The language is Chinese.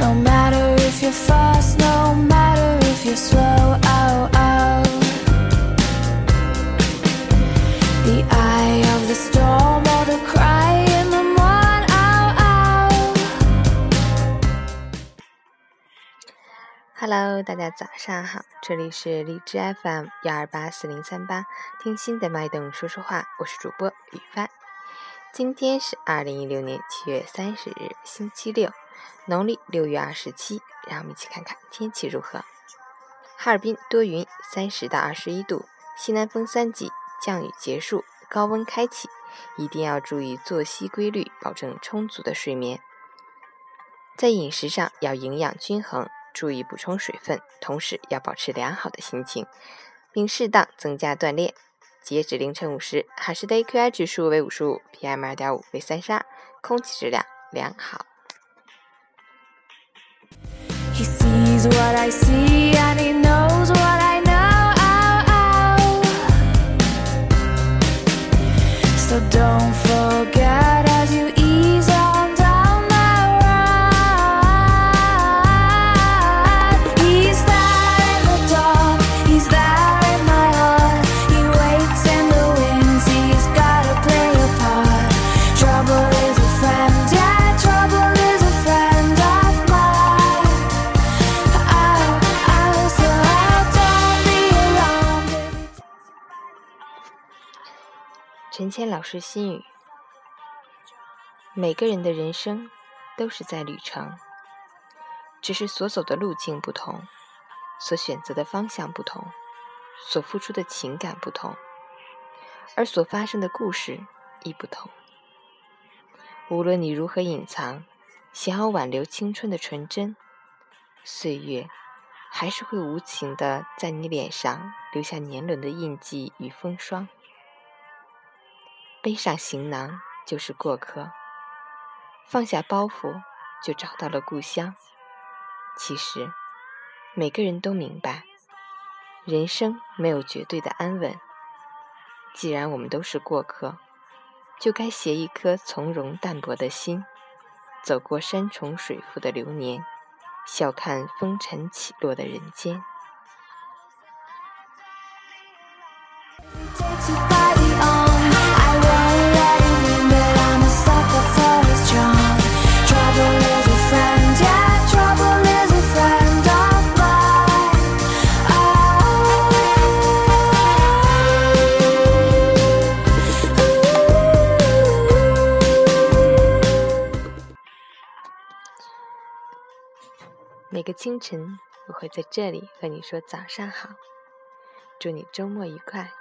no matter if you're fast no matter if you're slow oh oh the eye of the storm or the cry in the morn oh oh hello 大家早上好这里是荔枝 fm 幺二八四零三八听心的脉动说说话我是主播雨帆今天是二零一六年七月三十日星期六农历六月二十七。让我们一起看看天气如何。哈尔滨多云，三十到二十一度，西南风三级，降雨结束，高温开启，一定要注意作息规律，保证充足的睡眠。在饮食上要营养均衡。注意补充水分，同时要保持良好的心情，并适当增加锻炼。截止凌晨五时，海市的 AQI 指数为五十五，PM 二点五为三十二，空气质量良好。He sees what I see. 陈谦老师心语：每个人的人生都是在旅程，只是所走的路径不同，所选择的方向不同，所付出的情感不同，而所发生的故事亦不同。无论你如何隐藏，想要挽留青春的纯真，岁月还是会无情的在你脸上留下年轮的印记与风霜。背上行囊就是过客，放下包袱就找到了故乡。其实，每个人都明白，人生没有绝对的安稳。既然我们都是过客，就该携一颗从容淡泊的心，走过山重水复的流年，笑看风尘起落的人间。每个清晨，我会在这里和你说早上好，祝你周末愉快。